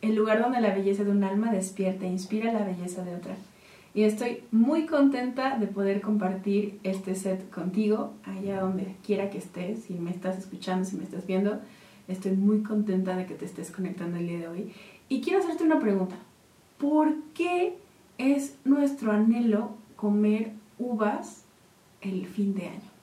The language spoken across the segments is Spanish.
El lugar donde la belleza de un alma despierta e inspira la belleza de otra. Y estoy muy contenta de poder compartir este set contigo, allá donde quiera que estés, si me estás escuchando, si me estás viendo. Estoy muy contenta de que te estés conectando el día de hoy. Y quiero hacerte una pregunta. ¿Por qué es nuestro anhelo comer uvas el fin de año?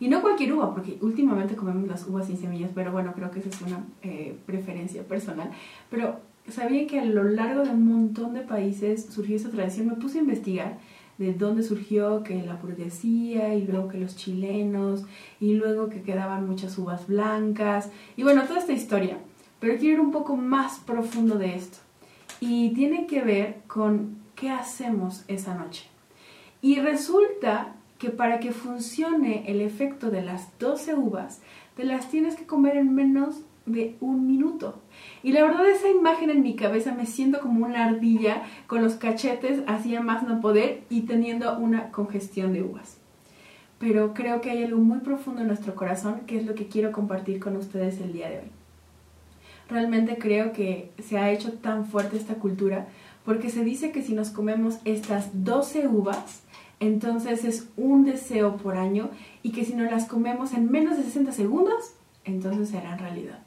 Y no cualquier uva, porque últimamente comemos las uvas sin semillas, pero bueno, creo que esa es una eh, preferencia personal. Pero sabía que a lo largo de un montón de países surgió esta tradición. Me puse a investigar de dónde surgió que la burguesía y luego que los chilenos y luego que quedaban muchas uvas blancas y bueno, toda esta historia. Pero quiero ir un poco más profundo de esto. Y tiene que ver con qué hacemos esa noche. Y resulta que para que funcione el efecto de las 12 uvas, te las tienes que comer en menos de un minuto. Y la verdad esa imagen en mi cabeza me siento como una ardilla con los cachetes hacía más no poder y teniendo una congestión de uvas. Pero creo que hay algo muy profundo en nuestro corazón que es lo que quiero compartir con ustedes el día de hoy. Realmente creo que se ha hecho tan fuerte esta cultura porque se dice que si nos comemos estas 12 uvas, entonces es un deseo por año y que si no las comemos en menos de 60 segundos, entonces será realidad.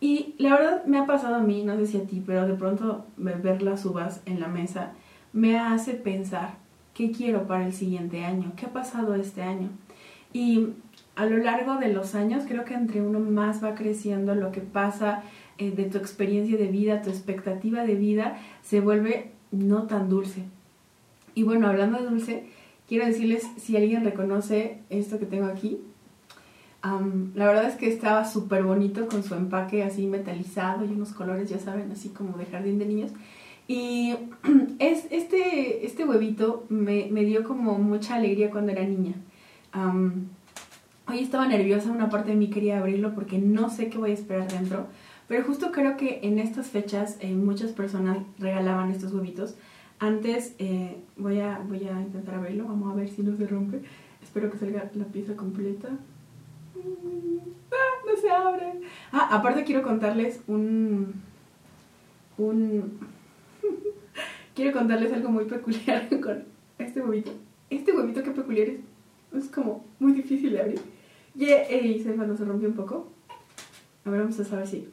Y la verdad me ha pasado a mí, no sé si a ti, pero de pronto ver las uvas en la mesa me hace pensar qué quiero para el siguiente año, qué ha pasado este año. Y a lo largo de los años creo que entre uno más va creciendo lo que pasa eh, de tu experiencia de vida, tu expectativa de vida, se vuelve no tan dulce. Y bueno, hablando de dulce, quiero decirles si alguien reconoce esto que tengo aquí. la verdad es que estaba súper bonito con su empaque así metalizado y unos colores, ya saben, así como de jardín de niños. Y es, este, este huevito me, me dio como mucha alegría cuando era niña. hoy estaba nerviosa, una parte de mí quería abrirlo porque no sé qué voy a esperar dentro. Pero justo creo que en estas fechas eh, muchas personas regalaban estos huevitos antes eh, voy, a, voy a intentar abrirlo, vamos a ver si no se rompe. Espero que salga la pieza completa. Mm, ¡Ah! No se abre. Ah, aparte quiero contarles un... un quiero contarles algo muy peculiar con este huevito. Este huevito que peculiar es. Es como muy difícil de abrir. Y yeah, se cuando se rompió un poco. A ver, vamos a saber si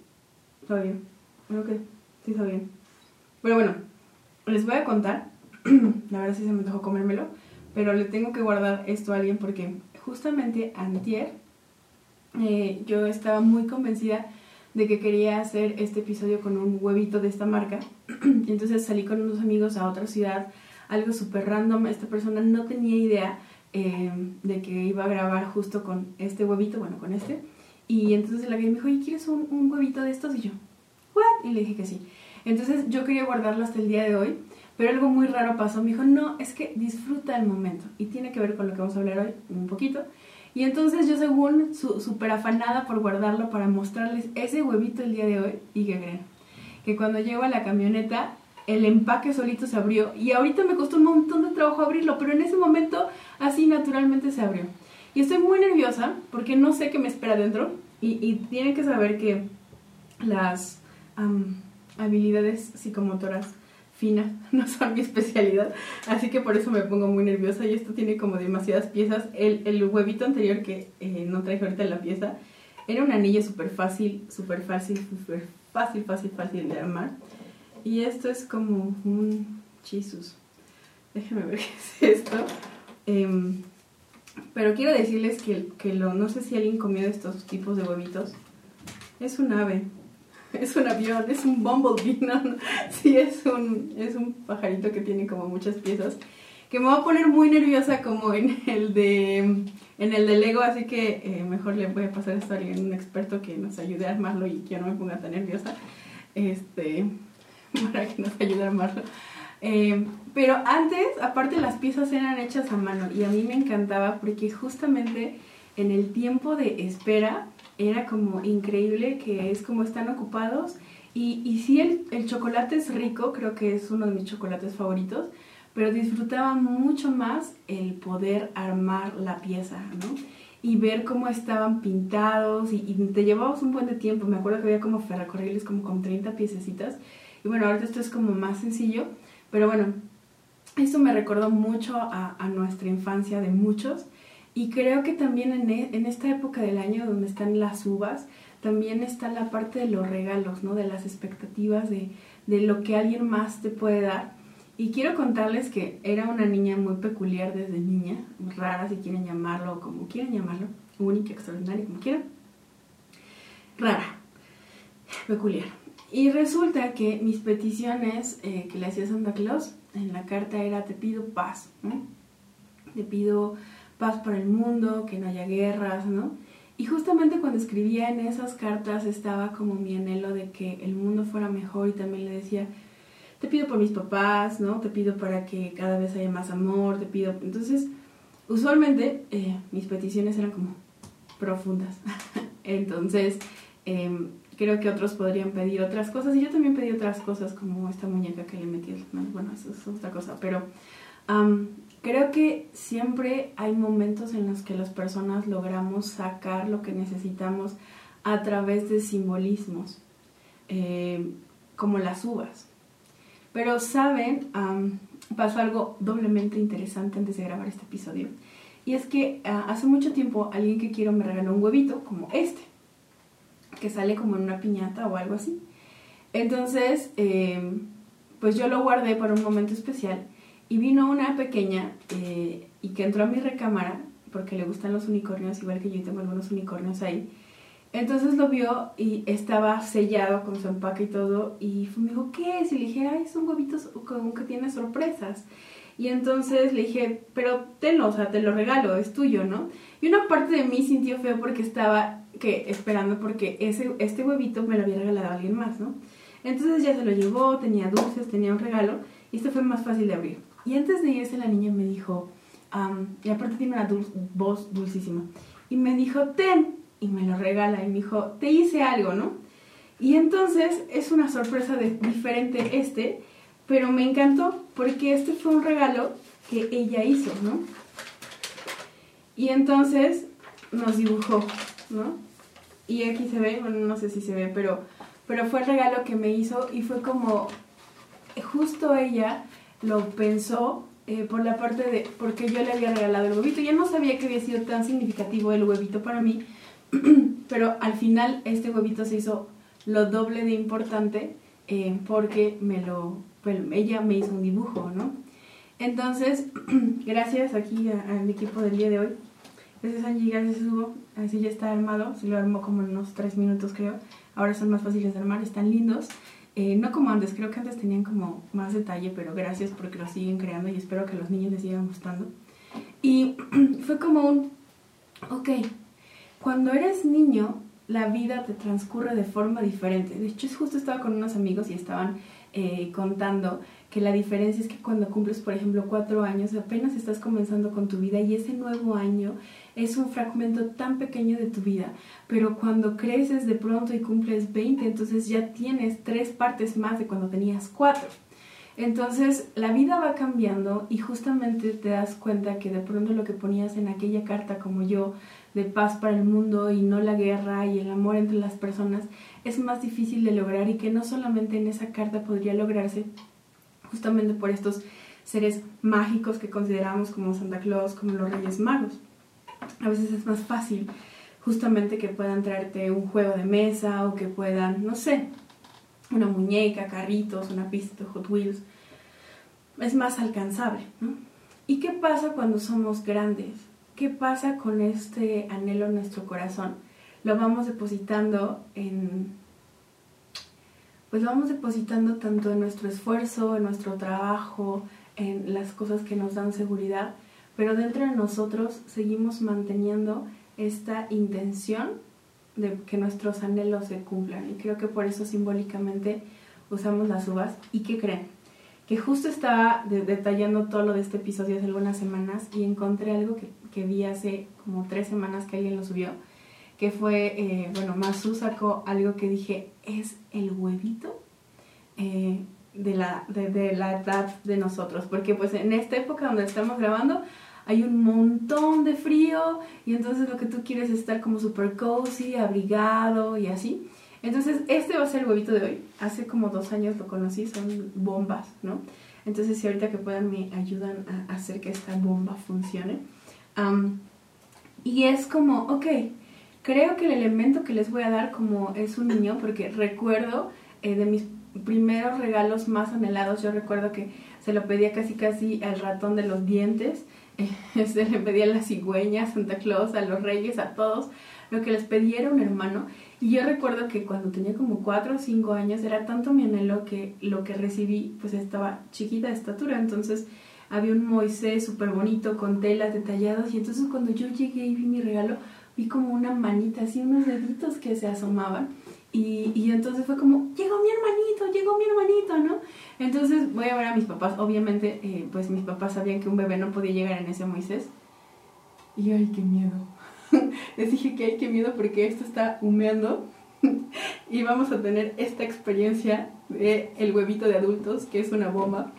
está bien. Creo que sí está bien. Pero bueno, les voy a contar, la verdad sí se me dejó comérmelo, pero le tengo que guardar esto a alguien porque justamente antier eh, yo estaba muy convencida de que quería hacer este episodio con un huevito de esta marca. y entonces salí con unos amigos a otra ciudad, algo súper random. Esta persona no tenía idea eh, de que iba a grabar justo con este huevito, bueno, con este. Y entonces la vi me dijo, ¿y quieres un huevito de estos? Y yo, ¿what? Y le dije que sí. Entonces yo quería guardarlo hasta el día de hoy, pero algo muy raro pasó. Me dijo, no, es que disfruta el momento. Y tiene que ver con lo que vamos a hablar hoy un poquito. Y entonces yo según súper afanada por guardarlo para mostrarles ese huevito el día de hoy, y que creen, que cuando llego a la camioneta el empaque solito se abrió y ahorita me costó un montón de trabajo abrirlo, pero en ese momento así naturalmente se abrió. Y estoy muy nerviosa porque no sé qué me espera dentro y, y tienen que saber que las habilidades psicomotoras finas no son mi especialidad, así que por eso me pongo muy nerviosa y esto tiene como demasiadas piezas. El, el huevito anterior que eh, no traje ahorita en la pieza era un anillo súper fácil, súper fácil, súper fácil, fácil, fácil de armar. Y esto es como un chisus. Déjenme ver qué es esto. Em, pero quiero decirles que, que lo, no sé si alguien comió estos tipos de huevitos. Es un ave. es un avión, es un bumblebee, no, sí es un, es un pajarito que tiene como muchas piezas, que me va a poner muy nerviosa como en el de, en el de Lego, así que eh, mejor le voy a pasar esto a alguien, un experto que nos ayude a armarlo y que no me ponga tan nerviosa, este, para que nos ayude a armarlo. Eh, pero antes, aparte las piezas eran hechas a mano y a mí me encantaba porque justamente en el tiempo de espera era como increíble que es como están ocupados y, y sí el, el, chocolate es rico, creo que es uno de mis chocolates favoritos, pero disfrutaba mucho más el poder armar la pieza, ¿no? y ver cómo estaban pintados y, te llevabas un buen de tiempo. Me acuerdo que había como ferrocarriles como con 30 piececitas y bueno, ahorita esto es como más sencillo, pero bueno, esto me recordó mucho a, a nuestra infancia de muchos y creo que también en, e, en, esta época del año donde están las uvas, también está la parte de los regalos, ¿no? De las expectativas, de, de lo que alguien más te puede dar. Y quiero contarles que era una niña muy peculiar desde niña, rara si quieren llamarlo, como quieran llamarlo, única, extraordinaria, como quieran. Rara, peculiar. Y resulta que mis peticiones eh, que le hacía Santa Claus en la carta era te pido paz, ¿no? Te pido paz para el mundo, que no haya guerras, ¿no? Y justamente cuando escribía en esas cartas estaba como mi anhelo de que el mundo fuera mejor y también le decía, te pido por mis papás, ¿no? Te pido para que cada vez haya más amor, te pido... Entonces, usualmente eh, mis peticiones eran como profundas. Entonces, em, creo que otros podrían pedir otras cosas y yo también pedí otras cosas como esta muñeca que le metí. Bueno, eso es otra cosa, pero creo que siempre hay momentos en los que las personas logramos sacar lo que necesitamos a través de simbolismos, eh, como las uvas. Pero, ¿saben? pasó algo doblemente interesante antes de grabar este episodio. Y es que ah, hace mucho tiempo alguien que quiero me regaló un huevito como este, que sale como en una piñata o algo así. Entonces, em, pues yo lo guardé para un momento especial y vino una pequeña eh, y que entró a mi recámara porque le gustan los unicornios, igual que yo tengo algunos unicornios ahí. Entonces lo vio y estaba sellado con su empaque y todo. Y me dijo, ¿qué es? Y le dije, ay, son huevitos como que tiene sorpresas. Y entonces le dije, pero tenlo, o sea, te lo regalo, es tuyo, ¿no? Y una parte de mí sintió feo porque estaba que esperando porque ese, este huevito me lo había regalado alguien más, ¿no? Entonces ya se lo llevó, tenía dulces, tenía un regalo y esto fue más fácil de abrir. Y antes de irse la niña me dijo, y aparte tiene una voz dulcísima, y me dijo, ten, y me lo regala y me dijo, te hice algo, ¿no? Y entonces es una sorpresa diferente este, pero me encantó porque este fue un regalo que ella hizo, ¿no? Y entonces nos dibujó, ¿no? Y aquí se ve, bueno, no sé si se ve, pero, pero fue el regalo que me hizo y fue como, justo ella lo pensó eh, por la parte de, porque yo le había regalado el huevito. Ya no sabía que había sido tan significativo el huevito para mí, pero al final este huevito se hizo lo doble de importante eh, porque me lo, ella me hizo un dibujo, ¿no? Entonces, gracias aquí al equipo del día de hoy. Gracias Angie, gracias Hugo. Así ya está armado. Se lo armó como en unos 3 minutos creo. Ahora son más fáciles de armar, están lindos. Eh, no como antes, creo que antes tenían como más detalle, pero gracias porque lo siguen creando y espero que los niños les sigan gustando. Y fue como un, ok, cuando eres niño, la vida te transcurre de forma diferente. De hecho, justo estaba con unos amigos y estaban eh, contando que la diferencia es que cuando cumples, por ejemplo, cuatro años, apenas estás comenzando con tu vida y ese nuevo año es un fragmento tan pequeño de tu vida, pero cuando creces de pronto y cumples 20, entonces ya tienes tres partes más de cuando tenías cuatro. Entonces la vida va cambiando y justamente te das cuenta que de pronto lo que ponías en aquella carta como yo de paz para el mundo y no la guerra y el amor entre las personas es más difícil de lograr y que no solamente en esa carta podría lograrse justamente por estos seres mágicos que consideramos como Santa Claus, como los Reyes Magos. A veces es más fácil justamente que puedan traerte un juego de mesa o que puedan, no sé, una muñeca, carritos, una pista de Hot Wheels. Es más alcanzable, ¿no? ¿Y qué pasa cuando somos grandes? ¿Qué pasa con este anhelo en nuestro corazón? Lo vamos depositando en... Pues vamos depositando tanto en nuestro esfuerzo, en nuestro trabajo, en las cosas que nos dan seguridad, pero dentro de nosotros seguimos manteniendo esta intención de que nuestros anhelos se cumplan. Y creo que por eso simbólicamente usamos las uvas. ¿Y qué creen? Que justo estaba detallando todo lo de este episodio hace algunas semanas y encontré algo que, que, vi hace como tres semanas que alguien lo subió, que fue, eh, bueno, Masu sacó algo que dije, es el huevito eh, de, la, de, de la edad de nosotros. Porque pues en esta época donde estamos grabando, hay un montón de frío y entonces lo que tú quieres es estar como super cozy, abrigado y así. Entonces, este va a ser el huevito de hoy. Hace como dos años lo conocí, son bombas, ¿no? Entonces, si ahorita que puedan me ayudan a hacer que esta bomba funcione. y es como, ok, creo que el elemento que les voy a dar como es un niño, porque recuerdo eh, de mis primeros regalos más anhelados, yo recuerdo que se lo pedía casi casi al ratón de los dientes, se le pedía a la cigüeña, a Santa Claus, a los reyes, a todos, lo que les pedía era un hermano. Y yo recuerdo que cuando tenía como 4 o 5 años era tanto mi anhelo que lo que recibí pues estaba chiquita de estatura. Entonces había un Moisés súper bonito con telas detalladas y entonces cuando yo llegué y vi mi regalo vi como una manita, así unos deditos que se asomaban. Y, y, entonces fue como, llegó mi hermanito, llegó mi hermanito, ¿no? Entonces voy a ver a mis papás. Obviamente, eh, pues mis papás sabían que un bebé no podía llegar en ese Moisés. Y ay, qué miedo. Les dije que hay que miedo porque esto está humeando y vamos a tener esta experiencia de el huevito de adultos, que es una bomba.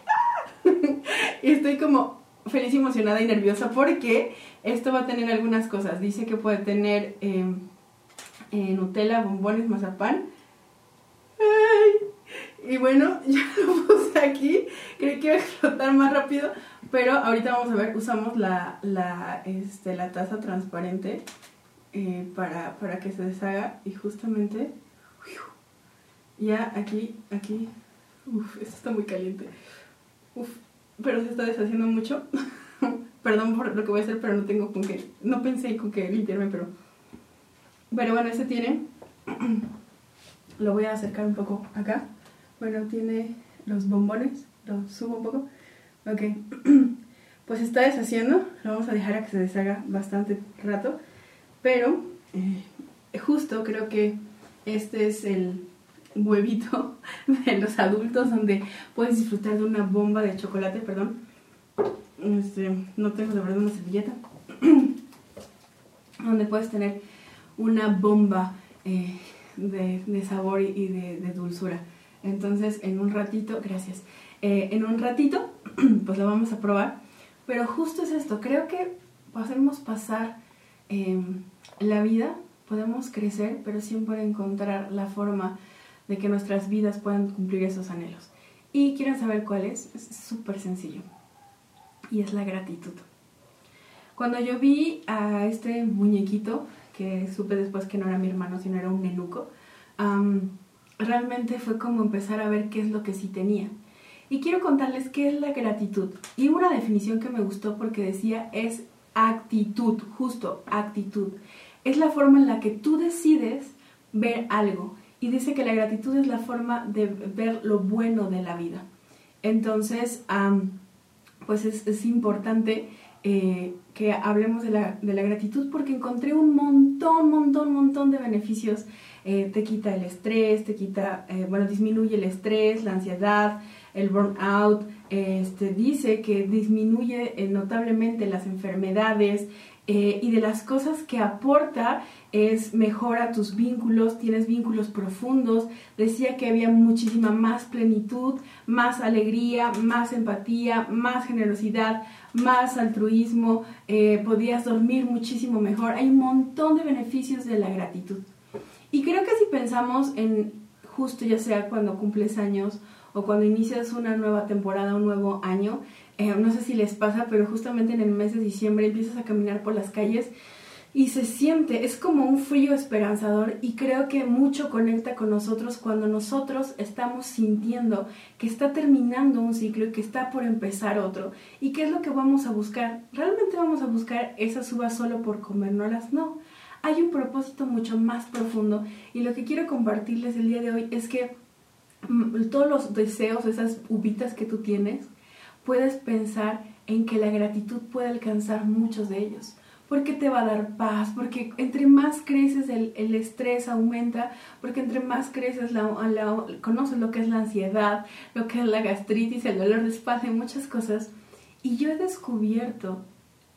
y estoy como feliz, emocionada y nerviosa porque esto va a tener algunas cosas. Dice que puede tener em, eh, Nutella, bombones, mazapán. Y bueno, ya lo puse aquí. Creí que iba a explotar más rápido, pero ahorita vamos a ver, usamos la, la, este, la taza transparente eh, para, para, que se deshaga y justamente ya aquí, aquí, uff, esto está muy caliente, uff, pero se está deshaciendo mucho. Perdón por lo que voy a hacer, pero no tengo con qué, no pensé con qué limpiarme, pero, pero bueno, este tiene, lo voy a acercar un poco acá, bueno, tiene los bombones, lo subo un poco, Ok, pues está deshaciendo, lo vamos a dejar a que se deshaga bastante rato, pero eh, justo creo que este es el huevito de los adultos donde puedes disfrutar de una bomba de chocolate, perdón. Este, no tengo de verdad una servilleta. donde puedes tener una bomba eh, de, sabor y de, dulzura. Entonces, en un ratito, gracias. Eh, en un ratito pues lo vamos a probar. Pero justo es esto, creo que podemos pasar em, la vida, podemos crecer, pero siempre encontrar la forma de que nuestras vidas puedan cumplir esos anhelos. Y quieren saber cuál es, es súper sencillo. Y es la gratitud. Cuando yo vi a este muñequito, que supe después que no era mi hermano, sino era un nenuco, realmente fue como empezar a ver qué es lo que sí tenía. Y quiero contarles qué es la gratitud. Y una definición que me gustó porque decía es actitud, justo actitud. Es la forma en la que tú decides ver algo. Y dice que la gratitud es la forma de ver lo bueno de la vida. Entonces, pues es, importante eh, que hablemos de la, de la, gratitud porque encontré un montón, montón, montón de beneficios. Eh, te quita el estrés, te quita, eh, bueno, disminuye el estrés, la ansiedad, el burnout, este, dice que disminuye notablemente las enfermedades eh, y de las cosas que aporta es mejora tus vínculos, tienes vínculos profundos, decía que había muchísima más plenitud, más alegría, más empatía, más generosidad, más altruismo, eh, podías dormir muchísimo mejor, hay un montón de beneficios de la gratitud. Y creo que si pensamos en justo ya sea cuando cumples años o cuando inicias una nueva temporada, un nuevo año, eh, no sé si les pasa, pero justamente en el mes de diciembre empiezas a caminar por las calles y se siente, es como un frío esperanzador y creo que mucho conecta con nosotros cuando nosotros estamos sintiendo que está terminando un ciclo y que está por empezar otro. ¿Y qué es lo que vamos a buscar? ¿Realmente vamos a buscar esas uvas solo por comérnoslas? No. Hay un propósito mucho más profundo y lo que quiero compartirles el día de hoy es que Mm, todos los deseos, esas uvitas que tú tienes, puedes pensar en que la gratitud puede alcanzar muchos de ellos. Porque te va a dar paz, porque entre más creces el, el estrés aumenta, porque entre más creces la, conoces lo que es la ansiedad, lo que es la gastritis, el dolor de espalda y muchas cosas. Y yo he descubierto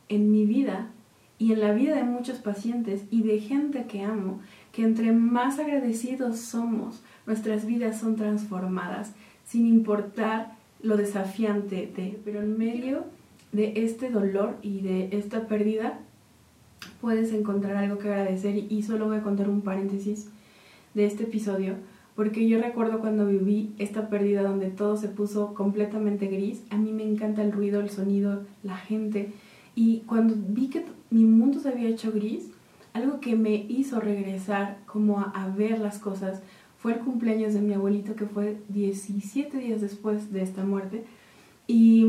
en mi vida y en la vida de muchos pacientes y de gente que amo, que entre más agradecidos somos, nuestras vidas son transformadas, sin importar lo desafiante de, pero en medio de este dolor y de esta pérdida puedes encontrar algo que agradecer. Y solo voy a contar un paréntesis de este episodio porque yo recuerdo cuando viví esta pérdida donde todo se puso completamente gris, a mí me encanta el ruido, el sonido, la gente. Y cuando vi que mi mundo se había hecho gris, algo que me hizo regresar como a, ver las cosas fue el cumpleaños de mi abuelito que fue 17 días después de esta muerte y,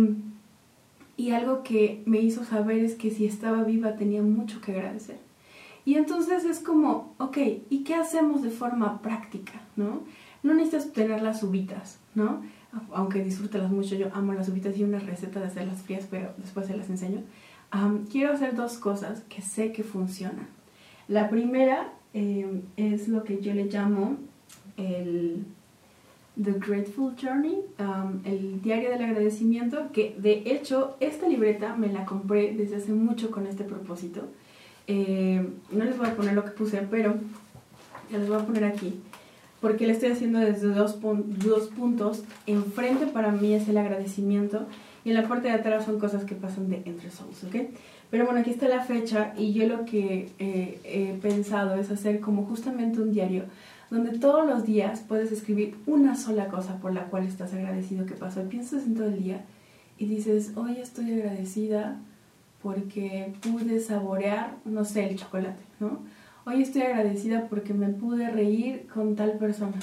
y algo que me hizo saber es que si estaba viva tenía mucho que agradecer. Y entonces es como, ok, ¿y qué hacemos de forma práctica? ¿no? No necesitas tener las uvitas, ¿no? Aunque disfrútalas mucho, yo amo las uvitas y una receta de hacerlas frías, pero después se las enseño. quiero hacer dos cosas que sé que funcionan. La primera em, es lo que yo le llamo el The Grateful Journey, el diario del agradecimiento, que de hecho esta libreta me la compré desde hace mucho con este propósito. Em, no les voy a poner lo que puse, pero les voy a poner aquí, porque le estoy haciendo desde dos, dos puntos. Enfrente para mí es el agradecimiento y en la parte de atrás son cosas que pasan de entre souls, ¿ok? Pero bueno, aquí está la fecha y yo lo que eh, he pensado es hacer como justamente un diario donde todos los días puedes escribir una sola cosa por la cual estás agradecido que pasó. piensas en todo el día y dices, hoy estoy agradecida porque pude saborear, no sé, el chocolate, ¿no? Hoy estoy agradecida porque me pude reír con tal persona.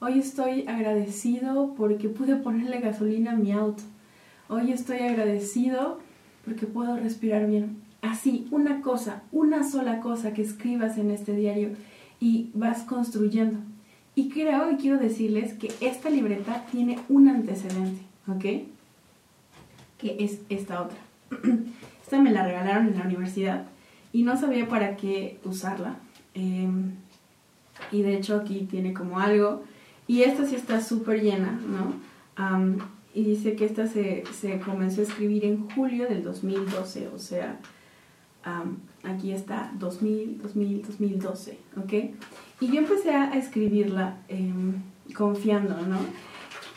Hoy estoy agradecido porque pude ponerle gasolina a mi auto. Hoy estoy agradecido porque puedo respirar bien. Así, una cosa, una sola cosa que escribas en este diario y vas construyendo. Y creo y quiero decirles que esta libreta tiene un antecedente, ¿ok? Que es esta otra. esta me la regalaron en la universidad y no sabía para qué usarla. Em, y de hecho aquí tiene como algo. Y esta sí está súper llena, ¿no? y dice que esta se, se, comenzó a escribir en julio del 2012, o sea, aquí está 2000, 2000, 2012, ¿ok? Y yo empecé a escribirla em, confiando, ¿no?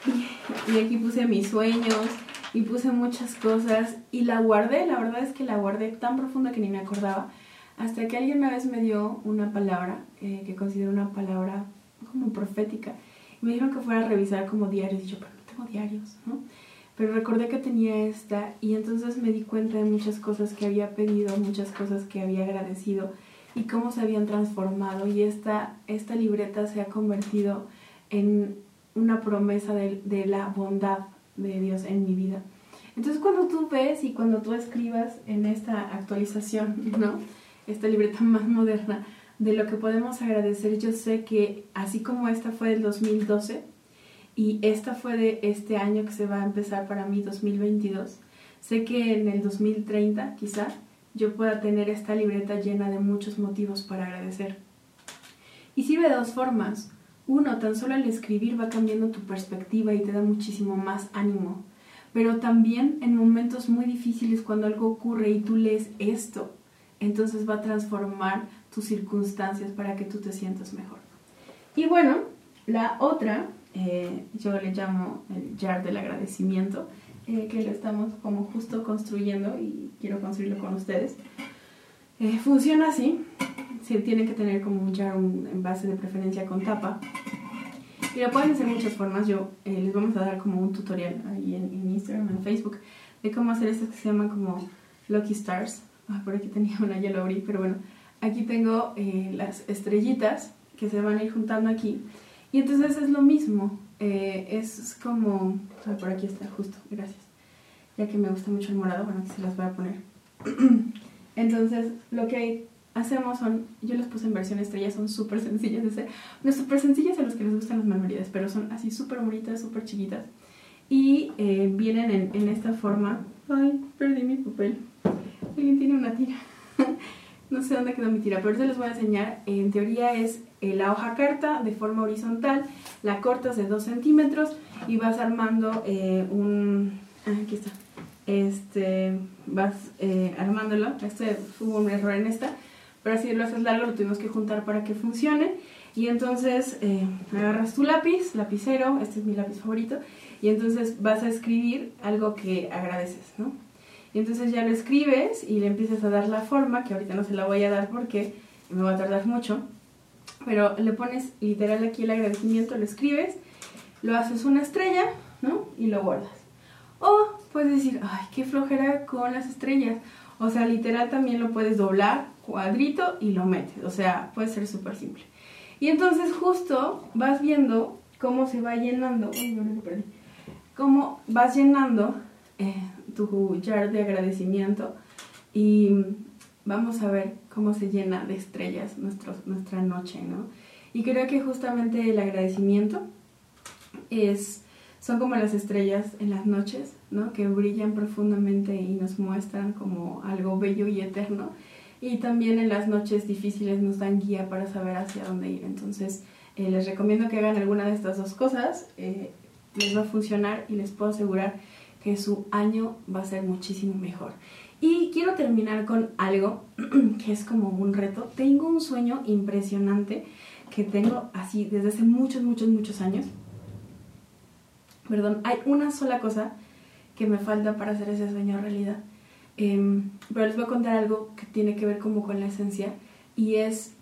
Y, y, aquí puse mis sueños y puse muchas cosas y la guardé, la verdad es que la guardé tan profunda que ni me acordaba, hasta que alguien una vez me dio una palabra eh, que considero una palabra como profética. Y me dijeron que fuera a revisar como diarios y yo, diarios, ¿no? Pero recordé que tenía esta y entonces me di cuenta de muchas cosas que había pedido, muchas cosas que había agradecido y cómo se habían transformado y esta, esta libreta se ha convertido en una promesa de, de la bondad de Dios en mi vida. Entonces cuando tú ves y cuando tú escribas en esta actualización, ¿no? Esta libreta más moderna de lo que podemos agradecer, yo sé que así como esta fue del 2012, y esta fue de este año que se va a empezar para mí, 2022. Sé que en el 2030 quizá yo pueda tener esta libreta llena de muchos motivos para agradecer. Y sirve de dos formas. Uno, tan solo al escribir va cambiando tu perspectiva y te da muchísimo más ánimo. Pero también en momentos muy difíciles cuando algo ocurre y tú lees esto, entonces va a transformar tus circunstancias para que tú te sientas mejor. Y bueno, la otra eh, yo le llamo el jar del agradecimiento, eh, que lo estamos como justo construyendo y quiero construirlo con ustedes. Eh, funciona así, se tiene que tener como un jar un envase de preferencia con tapa. Y lo pueden hacer muchas formas, yo les vamos a dar como un tutorial ahí en, Instagram, en Facebook, de cómo hacer estas que se llaman como Lucky Stars. Ah, por aquí tenía una, ya lo abrí, pero bueno, aquí tengo las estrellitas que se van a ir juntando aquí y entonces es lo mismo, eh, es como, por aquí está, justo, gracias. Ya que me gusta mucho el morado, bueno, aquí se las voy a poner. entonces, lo que hacemos son, yo las puse en versión estrella, son súper sencillas. No súper sencillas a los que les gustan las manualidades, pero son así súper bonitas, súper chiquitas. Y eh, vienen en, en esta forma. Ay, perdí mi papel. Alguien tiene una tira. no sé dónde quedó mi tira, pero ahorita les voy a enseñar. En teoría es eh, la hoja carta de forma horizontal, la cortas de 2 centímetros y vas armando eh, un... Ah, aquí está. Este, vas eh, armándolo. Este hubo un error en esta, pero así lo haces largo, lo tuvimos que juntar para que funcione. Y entonces agarras tu lápiz, lapicero, este es mi lápiz favorito, y entonces vas a escribir algo que agradeces, ¿no? Y entonces ya lo escribes y le empiezas a dar la forma, que ahorita no se la voy a dar porque me va a tardar mucho. Pero le pones literal aquí el agradecimiento, lo escribes, lo haces una estrella, ¿no? Y lo guardas. O puedes decir, ay, qué flojera con las estrellas. O sea, literal también lo puedes doblar, cuadrito y lo metes. O sea, puede ser súper simple. Y entonces justo vas viendo cómo se va llenando. Uy, no me perdí. Cómo vas llenando eh, tu jar de agradecimiento. Y vamos a ver cómo se llena de estrellas nuestro, nuestra noche, ¿no? Y creo que justamente el agradecimiento es son como las estrellas en las noches, ¿no? Que brillan profundamente y nos muestran como algo bello y eterno. Y también en las noches difíciles nos dan guía para saber hacia dónde ir. Entonces, eh, les recomiendo que hagan alguna de estas dos cosas. Eh, les va a funcionar y les puedo asegurar que su año va a ser muchísimo mejor. Y quiero terminar con algo que es como un reto. Tengo un sueño impresionante que tengo así desde hace muchos, muchos, muchos años perdón, hay una sola cosa que me falta para hacer ese sueño realidad. Em, pero les voy a contar algo que tiene que ver como con la esencia y es,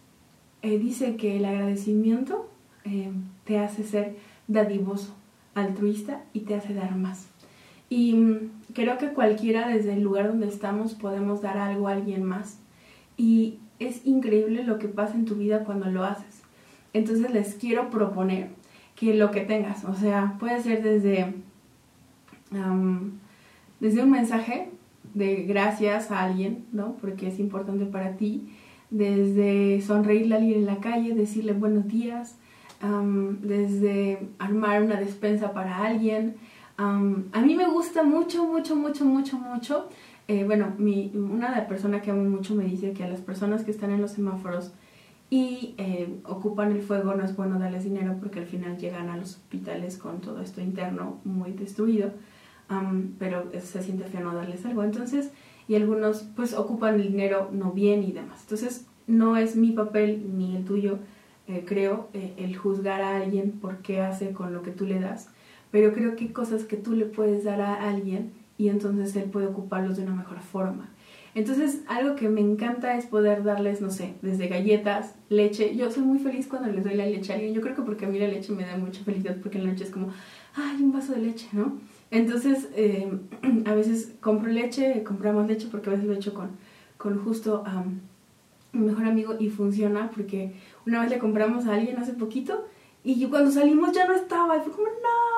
eh, dice que el agradecimiento em, te hace ser dadivoso, altruista y te hace dar más. Y creo que cualquiera desde el lugar donde estamos podemos dar algo a alguien más. Y es increíble lo que pasa en tu vida cuando lo haces. Entonces les quiero proponer que lo que tengas. O sea, puede ser desde, desde un mensaje de gracias a alguien, ¿no? Porque es importante para ti. Desde sonreírle a alguien en la calle, decirle buenos días. desde armar una despensa para alguien. A mí me gusta mucho, mucho, mucho, mucho, mucho. Eh, bueno, mi, una de las personas que amo mucho me dice que a las personas que están en los semáforos y eh, ocupan el fuego, no es bueno darles dinero porque al final llegan a los hospitales con todo esto interno muy destruido, pero se siente feo no darles algo. Entonces, y algunos pues ocupan el dinero no bien y demás. Entonces, no es mi papel ni el tuyo, eh, creo, eh, el juzgar a alguien por qué hace con lo que tú le das, pero creo que hay cosas que tú le puedes dar a alguien y entonces él puede ocuparlos de una mejor forma. Entonces, algo que me encanta es poder darles, no sé, desde galletas, leche. Yo soy muy feliz cuando les doy la leche a alguien. Yo creo que porque a mí la leche me da mucha felicidad, porque la leche es como, ay, un vaso de leche, ¿no? Entonces, eh, a veces compro leche, compramos leche porque a veces lo he hecho con, con justo a mi mejor amigo y funciona porque una vez le compramos a alguien hace poquito y cuando salimos ya no estaba. Y fue como, no,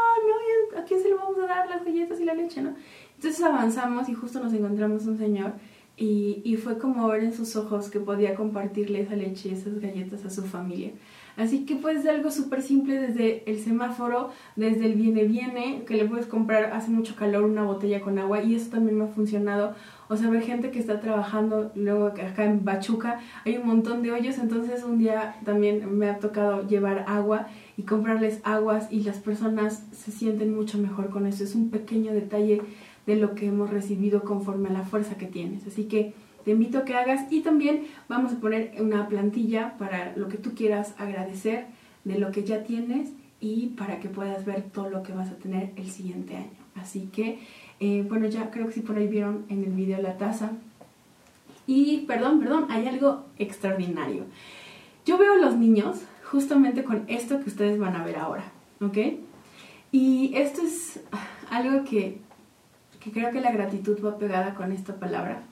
¿a quién se le vamos a dar las galletas y la leche, no? Entonces avanzamos y justo nos encontramos un señor y, y, fue como ver en sus ojos que podía compartirle esa leche y esas galletas a su familia. Así que pues algo súper simple desde el semáforo, desde el viene viene, que le puedes comprar, hace mucho calor, una botella con agua y eso también me ha funcionado. O sea, ver gente que está trabajando, luego acá en Bachuca hay un montón de hoyos, entonces un día también me ha tocado llevar agua y comprarles aguas y las personas se sienten mucho mejor con eso. Es un pequeño detalle de lo que hemos recibido conforme a la fuerza que tienes. Así que te invito a que hagas y también vamos a poner una plantilla para lo que tú quieras agradecer de lo que ya tienes y para que puedas ver todo lo que vas a tener el siguiente año. Así que, eh, bueno, ya creo que sí por ahí vieron en el video la taza. Y, perdón, perdón, hay algo extraordinario. Yo veo a los niños justamente con esto que ustedes van a ver ahora, ¿ok? Y esto es algo que que creo que la gratitud va pegada con esta palabra.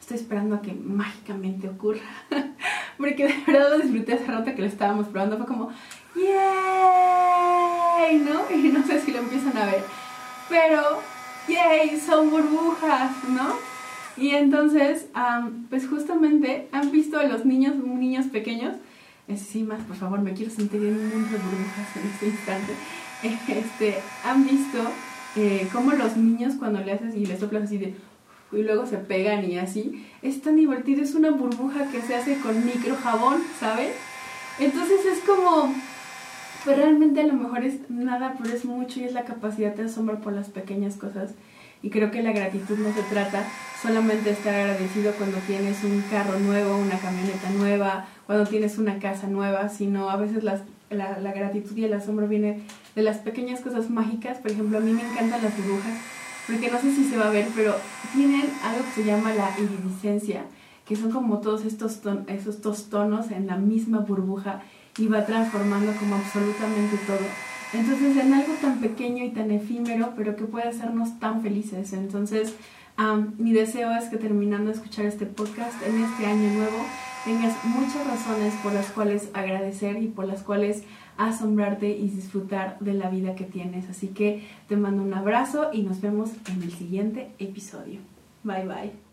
Estoy esperando a que mágicamente ocurra, porque de verdad lo disfruté hace rato que lo estábamos probando, fue como, ¡yay! ¿No? Y no sé si lo empiezan a ver, pero, ¡yay! Son burbujas, ¿no? Y entonces, pues justamente han visto a los niños, niños pequeños, más, por favor, me quiero sentir en un mundo de burbujas en este instante, este, han visto eh, como los niños cuando le haces y le soplas así de y luego se pegan y así, es tan divertido, es una burbuja que se hace con micro jabón, ¿sabes? Entonces es como, pues realmente a lo mejor es nada, pero es mucho y es la capacidad de asombro por las pequeñas cosas. Y creo que la gratitud no se trata solamente de estar agradecido cuando tienes un carro nuevo, una camioneta nueva, cuando tienes una casa nueva, sino a veces la, la, gratitud y el asombro viene de las pequeñas cosas mágicas. Por ejemplo, a mí me encantan las burbujas porque no sé si se va a ver, pero tienen algo que se llama la iridiscencia, que son como todos estos, estos tonos en la misma burbuja y va transformando como absolutamente todo. Entonces, en algo tan pequeño y tan efímero, pero que puede hacernos tan felices. Entonces, mi deseo es que terminando de escuchar este podcast en este año nuevo, tengas muchas razones por las cuales agradecer y por las cuales asombrarte y disfrutar de la vida que tienes. Así que te mando un abrazo y nos vemos en el siguiente episodio. Bye bye.